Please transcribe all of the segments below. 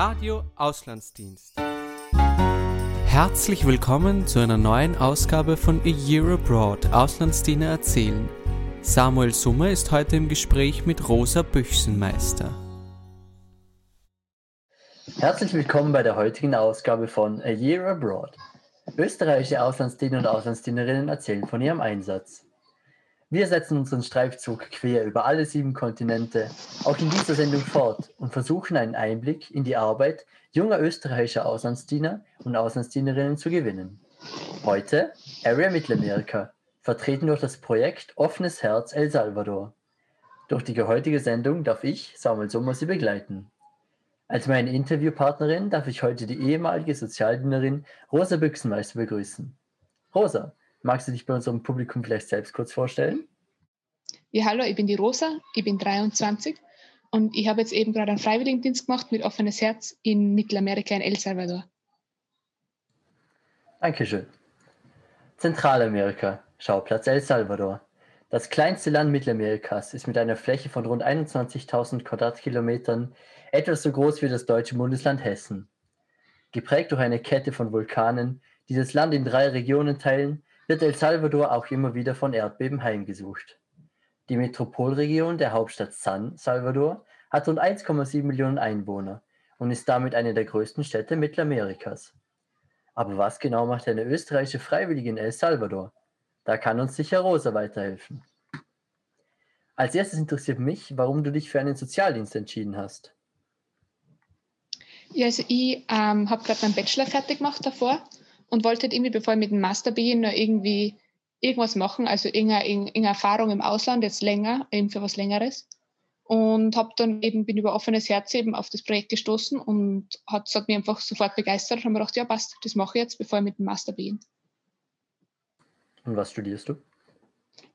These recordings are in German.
Radio Auslandsdienst. Herzlich willkommen zu einer neuen Ausgabe von A Year Abroad Auslandsdiener erzählen. Samuel Summer ist heute im Gespräch mit Rosa Büchsenmeister. Herzlich willkommen bei der heutigen Ausgabe von A Year Abroad. Österreichische Auslandsdiener und Auslandsdienerinnen erzählen von ihrem Einsatz. Wir setzen unseren Streifzug quer über alle sieben Kontinente, auch in dieser Sendung fort und versuchen einen Einblick in die Arbeit junger österreichischer Auslandsdiener und Auslandsdienerinnen zu gewinnen. Heute Area Mittelamerika, vertreten durch das Projekt Offenes Herz El Salvador. Durch die heutige Sendung darf ich, Samuel Sommer, Sie begleiten. Als meine Interviewpartnerin darf ich heute die ehemalige Sozialdienerin Rosa Büchsenmeister begrüßen. Rosa, Magst du dich bei unserem Publikum vielleicht selbst kurz vorstellen? Ja, hallo, ich bin die Rosa, ich bin 23 und ich habe jetzt eben gerade einen Freiwilligendienst gemacht mit offenes Herz in Mittelamerika in El Salvador. Dankeschön. Zentralamerika, Schauplatz El Salvador. Das kleinste Land Mittelamerikas ist mit einer Fläche von rund 21.000 Quadratkilometern etwas so groß wie das deutsche Bundesland Hessen. Geprägt durch eine Kette von Vulkanen, die das Land in drei Regionen teilen, wird El Salvador auch immer wieder von Erdbeben heimgesucht. Die Metropolregion der Hauptstadt San Salvador hat rund 1,7 Millionen Einwohner und ist damit eine der größten Städte Mittelamerikas. Aber was genau macht eine österreichische Freiwillige in El Salvador? Da kann uns sicher Rosa weiterhelfen. Als erstes interessiert mich, warum du dich für einen Sozialdienst entschieden hast. Ja, also ich ähm, habe gerade meinen Bachelor fertig gemacht davor und wollte halt irgendwie, bevor ich mit dem Master beginne, irgendwie irgendwas machen, also irgendeine, irgendeine Erfahrung im Ausland, jetzt länger, eben für was Längeres. Und habe dann eben, bin über offenes Herz eben auf das Projekt gestoßen und hat, hat mich einfach sofort begeistert und habe mir gedacht, ja passt, das mache ich jetzt, bevor ich mit dem Master beginne. Und was studierst du?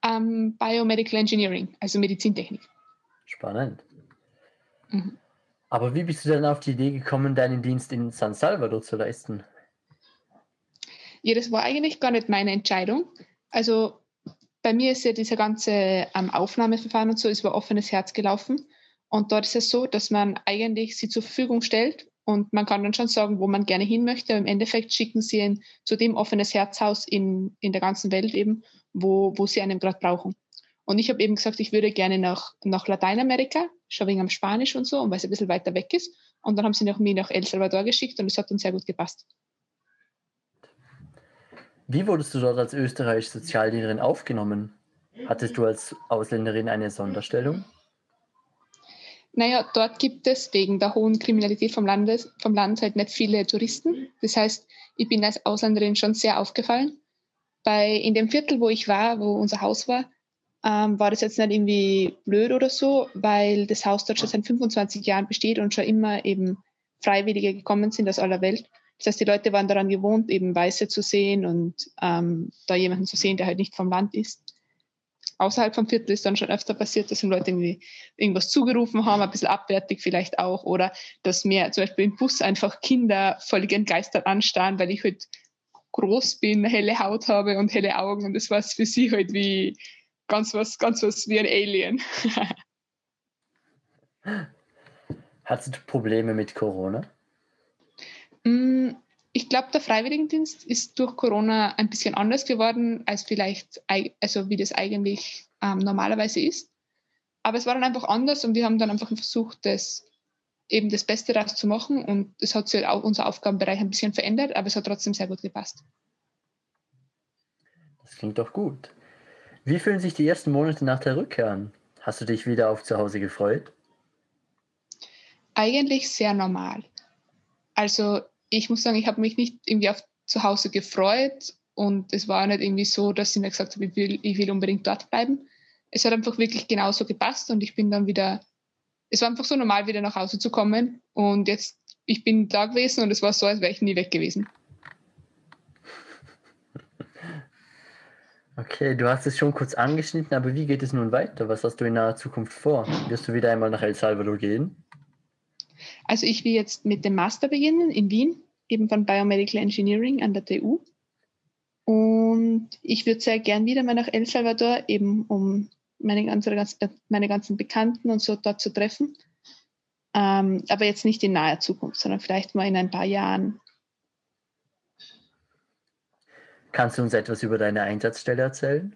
Um, ähm, Biomedical Engineering, also Medizintechnik. Spannend. Mhm. Aber wie bist du dann auf die Idee gekommen, deinen Dienst in San Salvador zu leisten? Ja, das war eigentlich gar nicht meine Entscheidung. Also bei mir ist ja dieser ganze ähm, Aufnahmeverfahren und so ist über offenes Herz gelaufen. Und dort ist es so, dass man eigentlich sie zur Verfügung stellt und man kann dann schon sagen, wo man gerne hin möchte. Im Endeffekt schicken sie ihn zu dem offenes Herzhaus in, in der ganzen Welt eben, wo, wo sie einen gerade brauchen. Und ich habe eben gesagt, ich würde gerne nach, nach Lateinamerika, schon wegen am Spanisch und so, und weil es ein bisschen weiter weg ist. Und dann haben sie mir nach El Salvador geschickt und es hat dann sehr gut gepasst. Wie wurdest du dort als österreichische Sozialdienerin aufgenommen? Hattest du als Ausländerin eine Sonderstellung? Naja, dort gibt es wegen der hohen Kriminalität vom, Landes, vom Land halt nicht viele Touristen. Das heißt, ich bin als Ausländerin schon sehr aufgefallen. Bei, in dem Viertel, wo ich war, wo unser Haus war, ähm, war das jetzt nicht irgendwie blöd oder so, weil das Haus dort schon seit 25 Jahren besteht und schon immer eben Freiwillige gekommen sind aus aller Welt. Das heißt, die Leute waren daran gewohnt, eben Weiße zu sehen und ähm, da jemanden zu sehen, der halt nicht vom Land ist. Außerhalb vom Viertel ist dann schon öfter passiert, dass Leute irgendwie irgendwas zugerufen haben, ein bisschen abwertig vielleicht auch, oder dass mir zum Beispiel im Bus einfach Kinder völlig entgeistert anstarren, weil ich halt groß bin, helle Haut habe und helle Augen und das war für sie halt wie ganz was, ganz was wie ein Alien. Hattest du Probleme mit Corona? Mm, ich glaube, der Freiwilligendienst ist durch Corona ein bisschen anders geworden, als vielleicht, also wie das eigentlich ähm, normalerweise ist. Aber es war dann einfach anders und wir haben dann einfach versucht, das eben das Beste daraus zu machen und es hat sich auch unser Aufgabenbereich ein bisschen verändert, aber es hat trotzdem sehr gut gepasst. Das klingt doch gut. Wie fühlen sich die ersten Monate nach der Rückkehr an? Hast du dich wieder auf zu Hause gefreut? Eigentlich sehr normal. Also ich muss sagen, ich habe mich nicht irgendwie auf zu Hause gefreut und es war nicht irgendwie so, dass ich mir gesagt habe, ich will, ich will unbedingt dort bleiben. Es hat einfach wirklich genauso gepasst und ich bin dann wieder, es war einfach so normal, wieder nach Hause zu kommen und jetzt, ich bin da gewesen und es war so, als wäre ich nie weg gewesen. Okay, du hast es schon kurz angeschnitten, aber wie geht es nun weiter? Was hast du in naher Zukunft vor? Wirst du wieder einmal nach El Salvador gehen? Also ich will jetzt mit dem Master beginnen in Wien, eben von Biomedical Engineering an der TU. Und ich würde sehr gern wieder mal nach El Salvador, eben um meine, ganze, meine ganzen Bekannten und so dort zu treffen. ähm, aber jetzt nicht in naher Zukunft, sondern vielleicht mal in ein paar Jahren. Kannst du uns etwas über deine Einsatzstelle erzählen?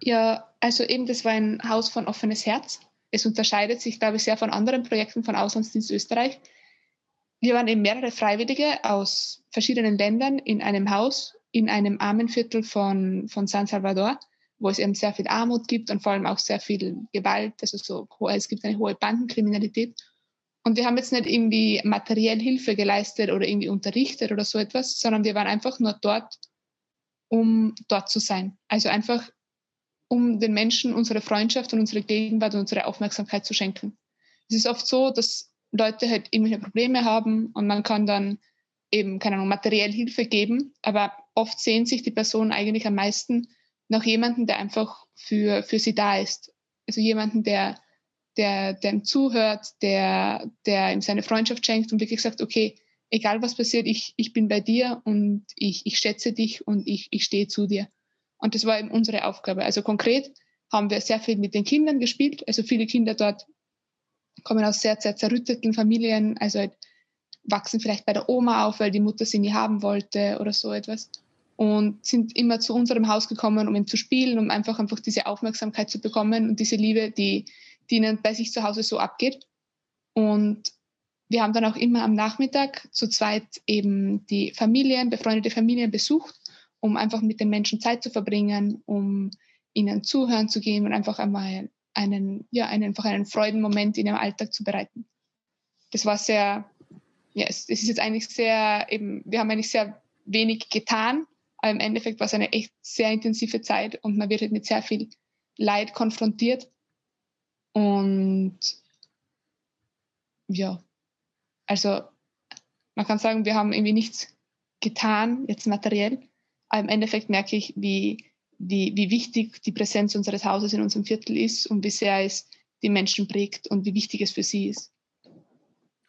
Ja, also eben, das war ein Haus von offenes Herz. Es unterscheidet sich, glaube ich, sehr von anderen Projekten von Auslandsdienst Österreich. Wir waren eben mehrere Freiwillige aus verschiedenen Ländern in einem Haus, in einem Armenviertel von, von San Salvador, wo es eben sehr viel Armut gibt und vor allem auch sehr viel Gewalt. Also so, es gibt eine hohe Bandenkriminalität. Und wir haben jetzt nicht irgendwie materiell Hilfe geleistet oder irgendwie unterrichtet oder so etwas, sondern wir waren einfach nur dort, um dort zu sein. Also einfach um den Menschen unsere Freundschaft und unsere Gegenwart und unsere Aufmerksamkeit zu schenken. Es ist oft so, dass Leute halt irgendwelche Probleme haben und man kann dann eben, keine Ahnung, materiell Hilfe geben, aber oft sehen sich die Personen eigentlich am meisten nach jemandem, der einfach für, für sie da ist. Also jemanden, der, der, der ihm zuhört, der, der ihm seine Freundschaft schenkt und wirklich sagt, okay, egal was passiert, ich, ich bin bei dir und ich, ich schätze dich und ich, ich stehe zu dir. Und das war eben unsere Aufgabe. Also konkret haben wir sehr viel mit den Kindern gespielt. Also viele Kinder dort kommen aus sehr, sehr zerrütteten Familien, also halt wachsen vielleicht bei der Oma auf, weil die Mutter sie nie haben wollte oder so etwas. Und sind immer zu unserem Haus gekommen, um ihn zu spielen, um einfach, einfach diese Aufmerksamkeit zu bekommen und diese Liebe, die, die ihnen bei sich zu Hause so abgeht. Und wir haben dann auch immer am Nachmittag zu zweit eben die Familien, befreundete Familien besucht um einfach mit den Menschen Zeit zu verbringen, um ihnen zuhören zu geben und einfach einmal einen, ja, einen, einfach einen Freudenmoment in ihrem Alltag zu bereiten. Das war sehr, ja, es, es ist jetzt eigentlich sehr, eben, wir haben eigentlich sehr wenig getan, aber im Endeffekt war es eine echt sehr intensive Zeit und man wird halt mit sehr viel Leid konfrontiert. Und ja, also man kann sagen, wir haben irgendwie nichts getan, jetzt materiell, im Endeffekt merke ich, wie, wie, wie wichtig die Präsenz unseres Hauses in unserem Viertel ist und wie sehr es die Menschen prägt und wie wichtig es für sie ist.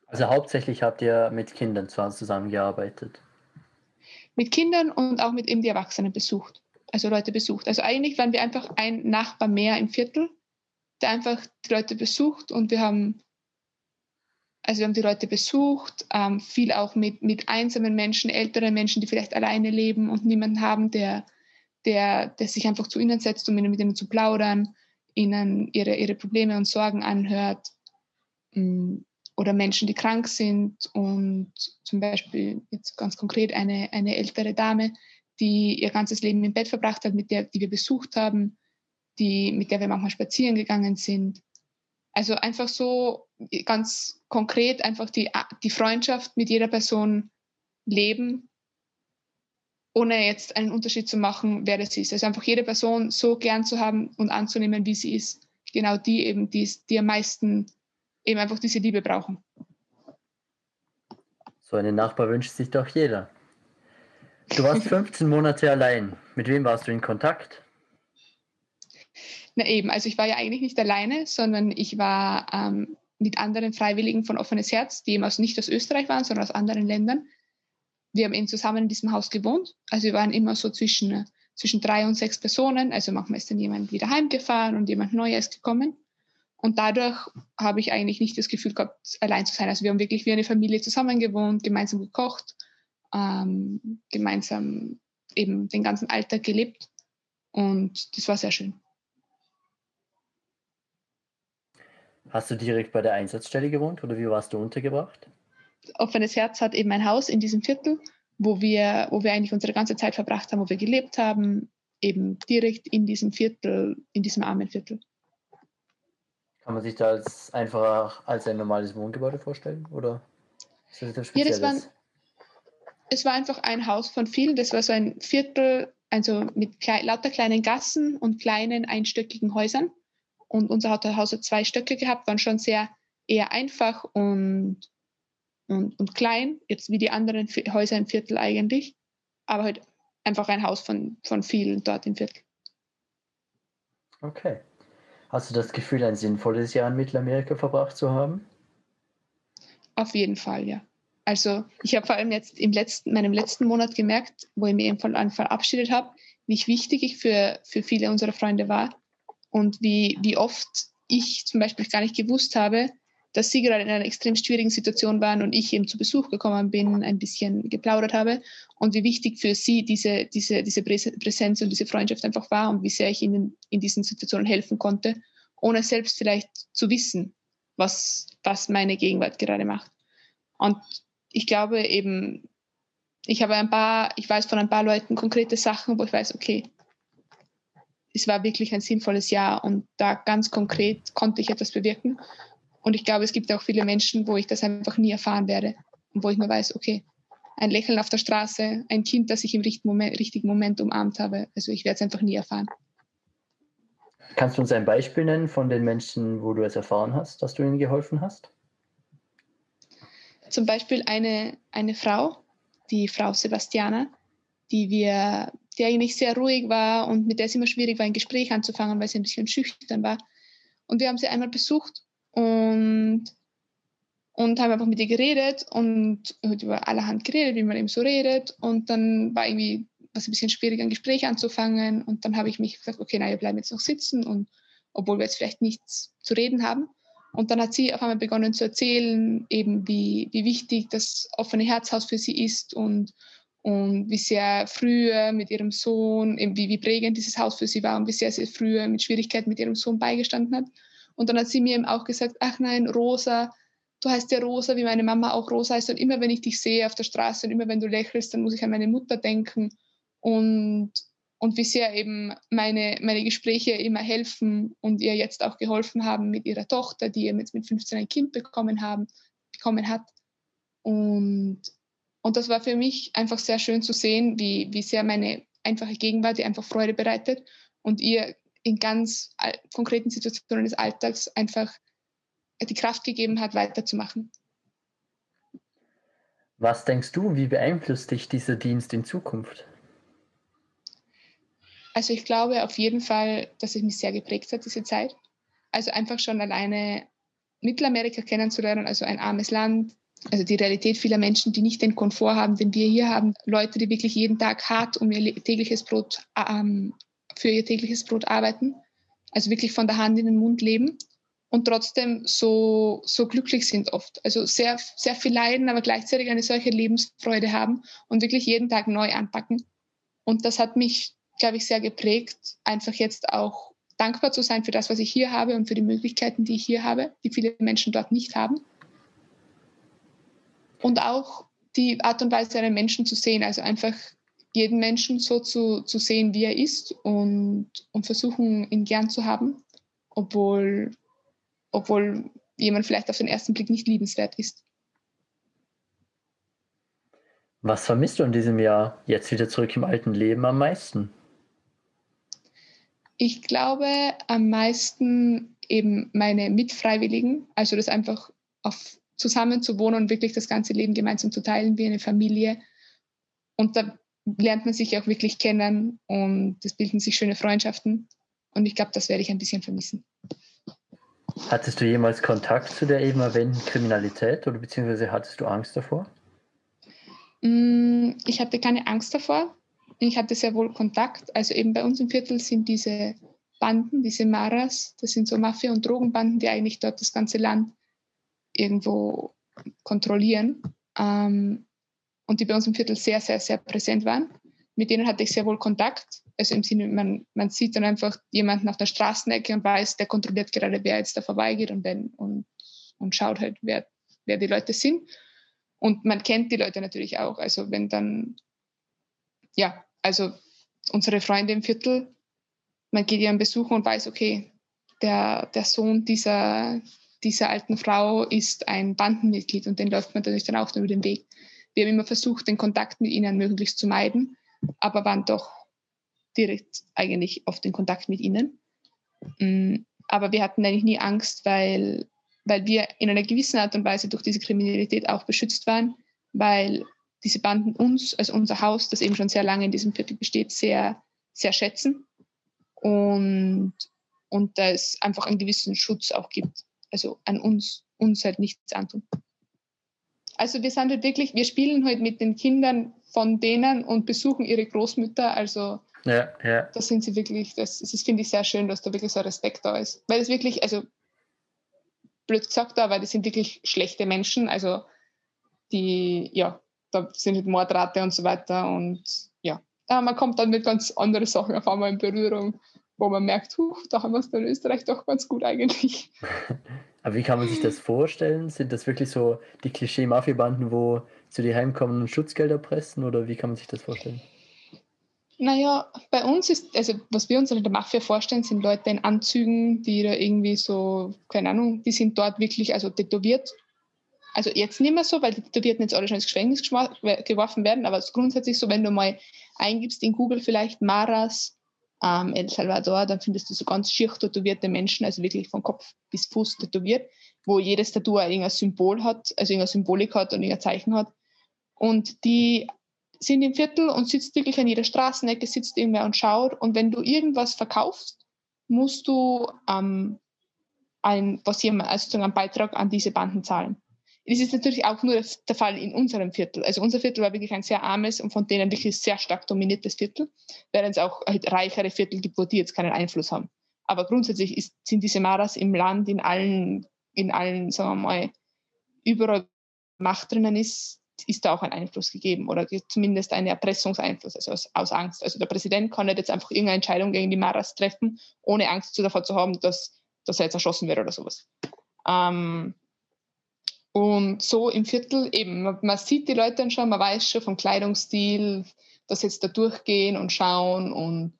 Also hauptsächlich habt ihr mit Kindern zusammengearbeitet? Mit Kindern und auch mit eben die Erwachsenen besucht. Also Leute besucht. Also eigentlich waren wir einfach ein Nachbar mehr im Viertel, der einfach die Leute besucht und wir haben also wir haben die Leute besucht, ähm, viel auch mit, mit einsamen Menschen, älteren Menschen, die vielleicht alleine leben und niemanden haben, der, der, der sich einfach zu ihnen setzt, um mit ihnen zu plaudern, ihnen ihre, ihre Probleme und Sorgen anhört. Ähm, oder Menschen, die krank sind und zum Beispiel jetzt ganz konkret eine, eine ältere Dame, die ihr ganzes Leben im Bett verbracht hat, mit der, die wir besucht haben, die, mit der wir manchmal spazieren gegangen sind. Also einfach so ganz konkret einfach die, die Freundschaft mit jeder Person leben, ohne jetzt einen Unterschied zu machen, wer das ist. Also einfach jede Person so gern zu haben und anzunehmen, wie sie ist. Genau die eben, die, die am meisten eben einfach diese Liebe brauchen. So einen Nachbar wünscht sich doch jeder. Du warst 15 Monate allein. Mit wem warst du in Kontakt? Na eben, also ich war ja eigentlich nicht alleine, sondern ich war ähm, mit anderen Freiwilligen von Offenes Herz, die eben also nicht aus Österreich waren, sondern aus anderen Ländern. Wir haben eben zusammen in diesem Haus gewohnt. Also wir waren immer so zwischen, zwischen drei und sechs Personen. Also manchmal ist dann jemand wieder heimgefahren und jemand Neues gekommen. Und dadurch habe ich eigentlich nicht das Gefühl gehabt, allein zu sein. Also wir haben wirklich wie eine Familie zusammen gewohnt, gemeinsam gekocht, ähm, gemeinsam eben den ganzen Alltag gelebt. Und das war sehr schön. Hast du direkt bei der Einsatzstelle gewohnt oder wie warst du untergebracht? Offenes Herz hat eben ein Haus in diesem Viertel, wo wir, wo wir eigentlich unsere ganze Zeit verbracht haben, wo wir gelebt haben, eben direkt in diesem Viertel, in diesem armen Viertel. Kann man sich da als einfach als ein normales Wohngebäude vorstellen? Oder ist das etwas Spezielles? Ja, das war, es war einfach ein Haus von vielen. Das war so ein Viertel, also mit klei lauter kleinen Gassen und kleinen einstöckigen Häusern. Und unser Haus hat zwei Stöcke gehabt, waren schon sehr eher einfach und, und, und klein, jetzt wie die anderen Häuser im Viertel eigentlich. Aber halt einfach ein Haus von, von vielen dort im Viertel. Okay. Hast du das Gefühl, ein sinnvolles Jahr in Mittelamerika verbracht zu haben? Auf jeden Fall, ja. Also ich habe vor allem jetzt im letzten, meinem letzten Monat gemerkt, wo ich mich eben von Anfang verabschiedet habe, wie wichtig ich für, für viele unserer Freunde war und wie, wie oft ich zum Beispiel gar nicht gewusst habe, dass sie gerade in einer extrem schwierigen Situation waren und ich eben zu Besuch gekommen bin, ein bisschen geplaudert habe und wie wichtig für sie diese, diese, diese Präsenz und diese Freundschaft einfach war und wie sehr ich ihnen in diesen Situationen helfen konnte, ohne selbst vielleicht zu wissen, was, was meine Gegenwart gerade macht. Und ich glaube eben, ich habe ein paar, ich weiß von ein paar Leuten konkrete Sachen, wo ich weiß, okay, es war wirklich ein sinnvolles Jahr und da ganz konkret konnte ich etwas bewirken. Und ich glaube, es gibt auch viele Menschen, wo ich das einfach nie erfahren werde und wo ich nur weiß, okay, ein Lächeln auf der Straße, ein Kind, das ich im richtigen Moment, richtigen Moment umarmt habe. Also ich werde es einfach nie erfahren. Kannst du uns ein Beispiel nennen von den Menschen, wo du es erfahren hast, dass du ihnen geholfen hast? Zum Beispiel eine, eine Frau, die Frau Sebastiana, die wir, die eigentlich sehr ruhig war und mit der es immer schwierig war, ein Gespräch anzufangen, weil sie ein bisschen schüchtern war. Und wir haben sie einmal besucht und, und haben einfach mit ihr geredet und über allerhand geredet, wie man eben so redet. Und dann war irgendwie was ein bisschen schwierig, ein Gespräch anzufangen. Und dann habe ich mich gesagt, okay, na, wir bleiben jetzt noch sitzen und obwohl wir jetzt vielleicht nichts zu reden haben. Und dann hat sie auf einmal begonnen zu erzählen, eben wie, wie wichtig das offene Herzhaus für sie ist und, und wie sehr früher mit ihrem Sohn, eben wie, wie prägend dieses Haus für sie war und wie sehr sie früher mit Schwierigkeiten mit ihrem Sohn beigestanden hat. Und dann hat sie mir eben auch gesagt, ach nein, Rosa, du heißt ja Rosa, wie meine Mama auch Rosa heißt. Und immer wenn ich dich sehe auf der Straße und immer wenn du lächelst, dann muss ich an meine Mutter denken. Und, und wie sehr eben meine, meine Gespräche immer helfen und ihr jetzt auch geholfen haben mit ihrer Tochter, die jetzt mit 15 ein Kind bekommen, haben, bekommen hat. Und und das war für mich einfach sehr schön zu sehen, wie, wie sehr meine einfache Gegenwart ihr einfach Freude bereitet und ihr in ganz konkreten Situationen des Alltags einfach die Kraft gegeben hat, weiterzumachen. Was denkst du, wie beeinflusst dich dieser Dienst in Zukunft? Also ich glaube auf jeden Fall, dass es mich sehr geprägt hat, diese Zeit. Also einfach schon alleine Mittelamerika kennenzulernen, also ein armes Land, also die Realität vieler Menschen, die nicht den Komfort haben, den wir hier haben. Leute, die wirklich jeden Tag hart um ihr tägliches Brot, ähm, für ihr tägliches Brot arbeiten. Also wirklich von der Hand in den Mund leben und trotzdem so, so glücklich sind oft. Also sehr, sehr viel leiden, aber gleichzeitig eine solche Lebensfreude haben und wirklich jeden Tag neu anpacken. Und das hat mich, glaube ich, sehr geprägt, einfach jetzt auch dankbar zu sein für das, was ich hier habe und für die Möglichkeiten, die ich hier habe, die viele Menschen dort nicht haben und auch die Art und Weise einen Menschen zu sehen, also einfach jeden Menschen so zu, zu sehen, wie er ist und, und versuchen, ihn gern zu haben, obwohl, obwohl jemand vielleicht auf den ersten Blick nicht liebenswert ist. Was vermisst du in diesem Jahr jetzt wieder zurück im alten Leben am meisten? Ich glaube am meisten eben meine Mitfreiwilligen, also das einfach auf zusammen zu wohnen und wirklich das ganze Leben gemeinsam zu teilen wie eine Familie. Und da lernt man sich auch wirklich kennen und es bilden sich schöne Freundschaften. Und ich glaube, das werde ich ein bisschen vermissen. Hattest du jemals Kontakt zu der eben erwähnten Kriminalität oder beziehungsweise hattest du Angst davor? Mm, ich hatte keine Angst davor. Ich hatte sehr wohl Kontakt. Also eben bei uns im Viertel sind diese Banden, diese Maras, das sind so Mafia- und Drogenbanden, die eigentlich dort das ganze Land irgendwo kontrollieren ähm, und die bei uns im Viertel sehr, sehr, sehr präsent waren. Mit denen hatte ich sehr wohl Kontakt. Also im Sinne, man, man sieht dann einfach jemanden auf der Straßenecke und weiß, der kontrolliert gerade, wer jetzt da vorbeigeht und, wenn, und, und schaut halt, wer, wer die Leute sind. Und man kennt die Leute natürlich auch. Also wenn dann, ja, also unsere Freunde im Viertel, man geht ihren besuchen und weiß, okay, der, der Sohn dieser, dieser alten Frau ist ein Bandenmitglied und den läuft man natürlich dann auch über den Weg. Wir haben immer versucht, den Kontakt mit ihnen möglichst zu meiden, aber waren doch direkt eigentlich auf den Kontakt mit ihnen. Mm, aber wir hatten eigentlich nie Angst, weil, weil wir in einer gewissen Art und Weise durch diese Kriminalität auch beschützt waren, weil diese Banden uns, also unser Haus, das eben schon sehr lange in diesem Viertel besteht, sehr, sehr schätzen und, und da es einfach einen gewissen Schutz auch gibt also an uns, uns halt nichts antun. Also wir sind halt wirklich, wir spielen halt mit den Kindern von denen und besuchen ihre Großmütter. Also ja, ja. das sind sie wirklich, das, das finde ich sehr schön, dass da wirklich so Respekt da ist. Weil es wirklich, also blöd gesagt, aber die sind wirklich schlechte Menschen. Also die, ja, da sind halt Mordrate und so weiter und ja, man kommt dann mit ganz anderen Sachen auf einmal in Berührung, wo man merkt, huch, da haben wir es in Österreich doch ganz gut eigentlich. Aber wie kann man sich das vorstellen? Sind das wirklich so die Klischee-Mafia-Banden, wo zu dir heimkommen und Schutzgelder pressen oder wie kann man sich das vorstellen? Naja, bei uns ist, also was wir uns in der Mafia vorstellen, sind Leute in Anzügen, die da irgendwie so, keine Ahnung, die sind dort wirklich also tätowiert. Also jetzt nicht mehr so, weil die Tätowierten jetzt alle schon ins Gefängnis geworfen werden, aber es ist grundsätzlich so, wenn du mal eingibst in Google vielleicht Maras ähm, El Salvador, dann findest du so ganz schier tätowierte Menschen, also wirklich von Kopf bis Fuß tätowiert, wo jedes Tattoo irgendein Symbol hat, also irgendeine Symbolik hat und irgendein Zeichen hat. Und die sind im Viertel und sitzt wirklich an jeder Straßenecke, sitzt irgendwer und schaut. Und wenn du irgendwas verkaufst, musst du ähm, ein, was jemand, also einen Beitrag an diese Banden zahlen. Das ist natürlich auch nur der Fall in unserem Viertel. Also unser Viertel war wirklich ein sehr armes und von denen wirklich sehr stark dominiertes Viertel, während es auch halt reichere Viertel gibt, wo die jetzt keinen Einfluss haben. Aber grundsätzlich ist, sind diese Maras im Land, in allen, in allen, sagen wir mal, überall Macht drinnen ist, ist da auch ein Einfluss gegeben oder zumindest ein Erpressungseinfluss, also aus, aus, Angst. Also der Präsident kann nicht jetzt einfach irgendeine Entscheidung gegen die Maras treffen, ohne Angst davor zu haben, dass, dass er jetzt erschossen wird oder sowas. Ähm, und so im Viertel eben, man, sieht die Leute dann schon, man weiß schon vom Kleidungsstil, dass jetzt da durchgehen und schauen und,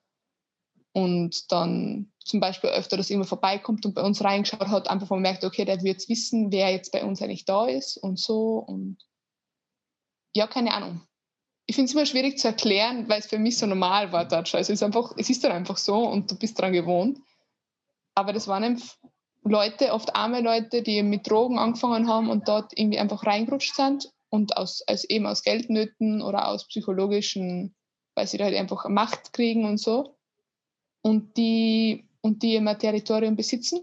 und dann zum Beispiel öfter, dass jemand vorbeikommt und bei uns reingeschaut hat, einfach man merkt, okay, der wird jetzt wissen, wer jetzt bei uns eigentlich da ist und so und ja, keine Ahnung. Ich finde es immer schwierig zu erklären, weil es für mich so normal war schon. Also es ist einfach, es ist dann einfach so und du bist daran gewohnt. Aber das waren Leute, oft arme Leute, die mit Drogen angefangen haben und dort irgendwie einfach reingerutscht sind und aus, also eben aus Geldnöten oder aus psychologischen, weil sie da halt einfach Macht kriegen und so. Und die, und die immer Territorium besitzen.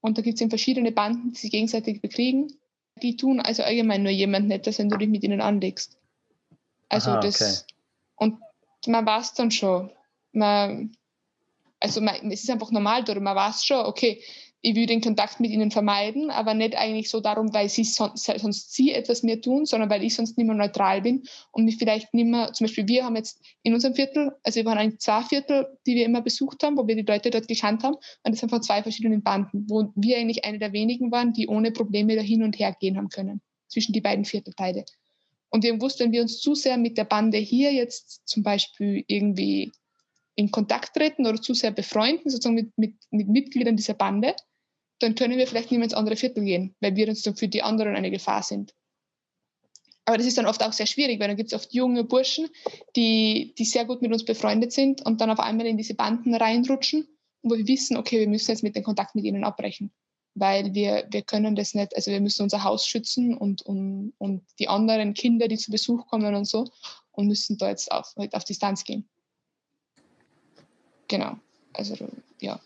Und da gibt es eben verschiedene Banden, die sich gegenseitig bekriegen die tun also allgemein nur jemand Nettes, wenn du dich mit ihnen anlegst. Also Aha, das, okay. und man weiß dann schon, man, also man, es ist einfach normal, oder man weiß schon, okay, ich will den Kontakt mit ihnen vermeiden, aber nicht eigentlich so darum, weil sie sonst, sonst sie etwas mehr tun, sondern weil ich sonst nicht mehr neutral bin und mich vielleicht nicht mehr, zum Beispiel wir haben jetzt in unserem Viertel, also wir waren ein zwei Viertel, die wir immer besucht haben, wo wir die Leute dort gekannt haben und das sind von zwei verschiedenen Banden, wo wir eigentlich eine der wenigen waren, die ohne Probleme da hin und her gehen haben können, zwischen die beiden Viertelteile. Und wir haben gewusst, wenn wir uns zu sehr mit der Bande hier jetzt zum Beispiel irgendwie in Kontakt treten oder zu sehr befreunden, sozusagen mit, mit, mit Mitgliedern dieser Bande, dann können wir vielleicht nicht mehr ins andere Viertel gehen, weil wir uns dann für die anderen eine Gefahr sind. Aber das ist dann oft auch sehr schwierig, weil dann gibt es oft junge Burschen, die, die sehr gut mit uns befreundet sind und dann auf einmal in diese Banden reinrutschen, wo wir wissen, okay, wir müssen jetzt mit den Kontakt mit ihnen abbrechen, weil wir, wir können das nicht, also wir müssen unser Haus schützen und, und, und die anderen Kinder, die zu Besuch kommen und so und müssen da jetzt auf, halt auf Distanz gehen. Genau, also ja.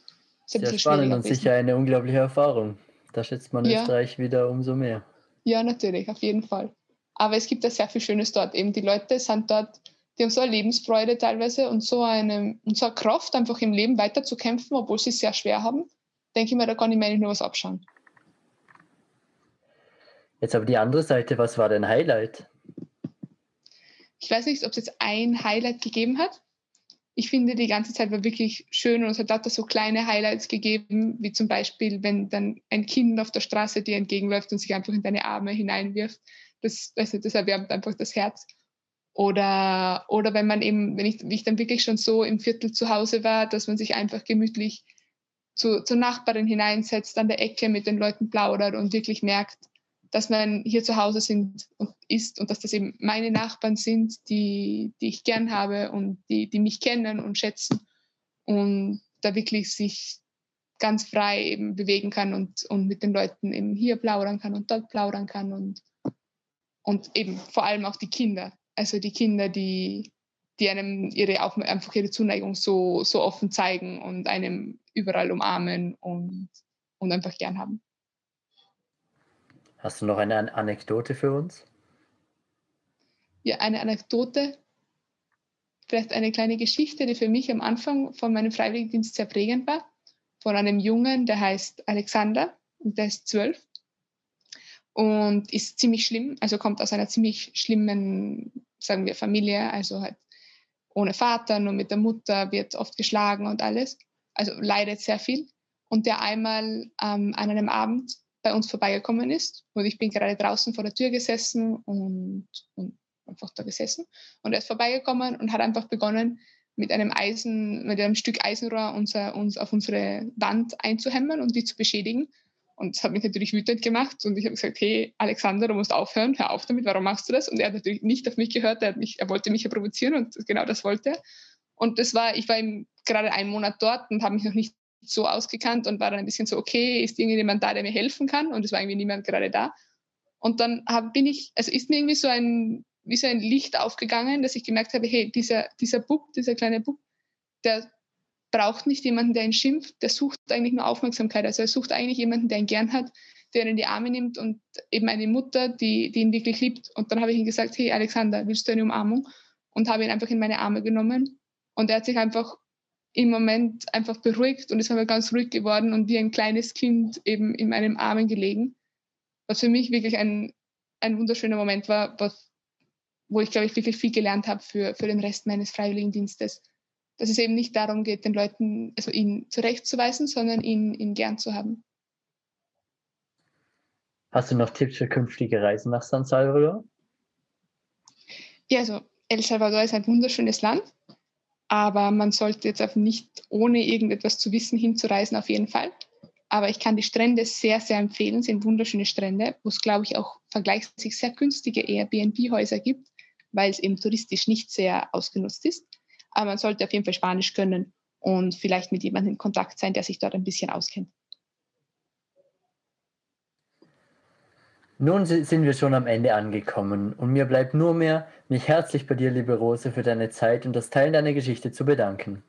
Sehr spannend und sicher eine unglaubliche Erfahrung. Da schätzt man ja. Österreich wieder umso mehr. Ja, natürlich, auf jeden Fall. Aber es gibt da sehr viel Schönes dort. Eben die Leute sind dort, die haben so eine Lebensfreude teilweise und so eine, und so eine Kraft, einfach im Leben weiterzukämpfen, obwohl sie es sehr schwer haben. Denke ich mir, da kann ich mir eigentlich nur was abschauen. Jetzt aber die andere Seite, was war dein Highlight? Ich weiß nicht, ob es jetzt ein Highlight gegeben hat, ich finde, die ganze Zeit war wirklich schön und es hat da so kleine Highlights gegeben, wie zum Beispiel, wenn dann ein Kind auf der Straße dir entgegenläuft und sich einfach in deine Arme hineinwirft. Das, also das erwärmt einfach das Herz. Oder, oder wenn man eben, wenn ich, ich dann wirklich schon so im Viertel zu Hause war, dass man sich einfach gemütlich zu, zur Nachbarin hineinsetzt, an der Ecke mit den Leuten plaudert und wirklich merkt, dass man hier zu Hause sind und ist und dass das eben meine Nachbarn sind, die, die ich gern habe und die, die mich kennen und schätzen und da wirklich sich ganz frei eben bewegen kann und, und mit den Leuten eben hier plaudern kann und dort plaudern kann und, und eben vor allem auch die Kinder, also die Kinder, die, die einem ihre, einfach ihre Zuneigung so, so offen zeigen und einem überall umarmen und, und einfach gern haben. Hast du noch eine Anekdote für uns? Ja, eine Anekdote. Vielleicht eine kleine Geschichte, die für mich am Anfang von meinem Freiwilligendienst sehr prägend war. Von einem Jungen, der heißt Alexander und der ist zwölf. und ist ziemlich schlimm, also kommt aus einer ziemlich schlimmen, sagen wir, Familie, also halt ohne Vater, nur mit der Mutter, wird oft geschlagen und alles, also leidet sehr viel. Und der einmal ähm, an einem Abend bei uns vorbeigekommen ist und ich bin gerade draußen vor der Tür gesessen und, und einfach da gesessen und er ist vorbeigekommen und hat einfach begonnen, mit einem Eisen, mit einem Stück Eisenrohr unser, uns auf unsere Wand einzuhämmern und die zu beschädigen. Und das hat mich natürlich wütend gemacht. Und ich habe gesagt, hey, Alexander, du musst aufhören, hör auf damit, warum machst du das? Und er hat natürlich nicht auf mich gehört, er, mich, er wollte mich ja provozieren und genau das wollte er. Und das war, ich war gerade einen Monat dort und habe mich noch nicht so ausgekannt und war dann ein bisschen so, okay, ist irgendjemand da, der mir helfen kann? Und es war irgendwie niemand gerade da. Und dann hab, bin ich, also ist mir irgendwie so ein wie so ein Licht aufgegangen, dass ich gemerkt habe, hey, dieser, dieser Bub, dieser kleine Bub, der braucht nicht jemanden, der ihn schimpft, der sucht eigentlich nur Aufmerksamkeit. Also er sucht eigentlich jemanden, der ihn gern hat, der ihn in die Arme nimmt und eben eine Mutter, die, die ihn wirklich liebt. Und dann habe ich ihm gesagt, hey Alexander, willst du eine Umarmung? Und habe ihn einfach in meine Arme genommen. Und er hat sich einfach im Moment einfach beruhigt und ist einfach ganz ruhig geworden und wie ein kleines Kind eben in meinem Armen gelegen. Was für mich wirklich ein, ein wunderschöner Moment war, was wo ich, glaube ich, wirklich viel gelernt habe für, für den Rest meines Freiwilligendienstes. Dass es eben nicht darum geht, den Leuten, also ihn zurechtzuweisen, sondern ihn, ihn gern zu haben. Hast du noch Tipps für künftige Reisen nach San Salvador? Ja, also El Salvador ist ein wunderschönes Land, aber man sollte jetzt auch nicht ohne irgendetwas zu wissen hinzureisen, auf jeden Fall. Aber ich kann die Strände sehr, sehr empfehlen, es sind wunderschöne Strände, wo es, glaube ich, auch vergleichsweise sehr günstige Airbnb-Häuser gibt weil es eben touristisch nicht sehr ausgenutzt ist. Aber man sollte auf jeden Fall Spanisch können und vielleicht mit jemandem in Kontakt sein, der sich dort ein bisschen auskennt. Nun sind wir schon am Ende angekommen und mir bleibt nur mehr, mich herzlich bei dir, liebe Rose, für deine Zeit und das Teilen deiner Geschichte zu bedanken.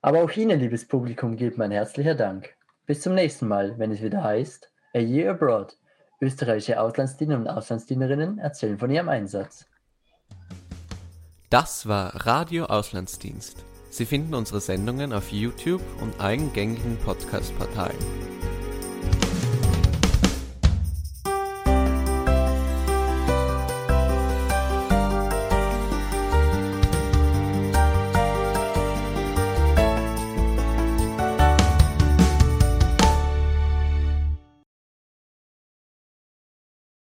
Aber auch Ihnen, liebes Publikum, gilt mein herzlicher Dank. Bis zum nächsten Mal, wenn es wieder heißt A Year Abroad. Österreichische Auslandsdiener und Auslandsdienerinnen erzählen von ihrem Einsatz. Das war Radio Auslandsdienst. Sie finden unsere Sendungen auf YouTube und allen gängigen Podcast-Portalen.